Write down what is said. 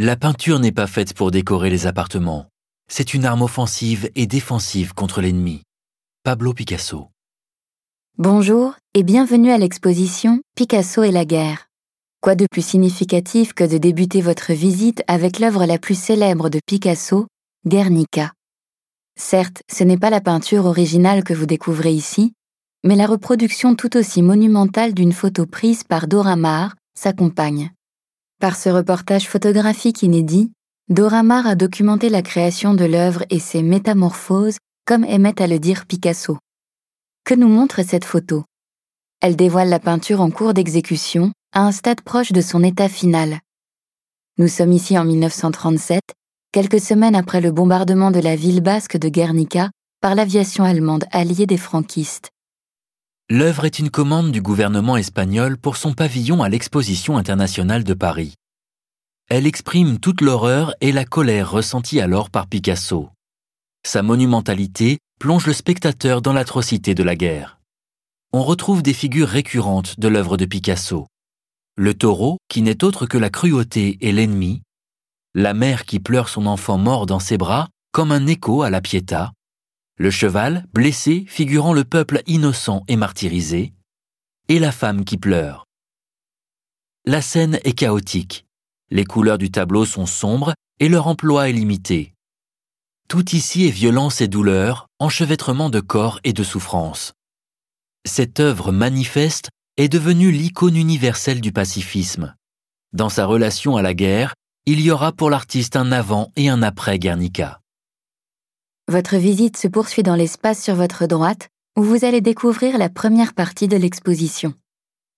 La peinture n'est pas faite pour décorer les appartements. C'est une arme offensive et défensive contre l'ennemi. Pablo Picasso. Bonjour et bienvenue à l'exposition Picasso et la guerre. Quoi de plus significatif que de débuter votre visite avec l'œuvre la plus célèbre de Picasso, Guernica? Certes, ce n'est pas la peinture originale que vous découvrez ici, mais la reproduction tout aussi monumentale d'une photo prise par Dora Maar, sa compagne. Par ce reportage photographique inédit, Dora Maar a documenté la création de l'œuvre et ses métamorphoses, comme aimait à le dire Picasso. Que nous montre cette photo? Elle dévoile la peinture en cours d'exécution, à un stade proche de son état final. Nous sommes ici en 1937, quelques semaines après le bombardement de la ville basque de Guernica par l'aviation allemande alliée des franquistes. L'œuvre est une commande du gouvernement espagnol pour son pavillon à l'exposition internationale de Paris. Elle exprime toute l'horreur et la colère ressentie alors par Picasso. Sa monumentalité plonge le spectateur dans l'atrocité de la guerre. On retrouve des figures récurrentes de l'œuvre de Picasso. Le taureau, qui n'est autre que la cruauté et l'ennemi, la mère qui pleure son enfant mort dans ses bras, comme un écho à la Pietà, le cheval, blessé, figurant le peuple innocent et martyrisé, et la femme qui pleure. La scène est chaotique. Les couleurs du tableau sont sombres et leur emploi est limité. Tout ici est violence et douleur, enchevêtrement de corps et de souffrance. Cette œuvre manifeste est devenue l'icône universelle du pacifisme. Dans sa relation à la guerre, il y aura pour l'artiste un avant et un après Guernica. Votre visite se poursuit dans l'espace sur votre droite, où vous allez découvrir la première partie de l'exposition.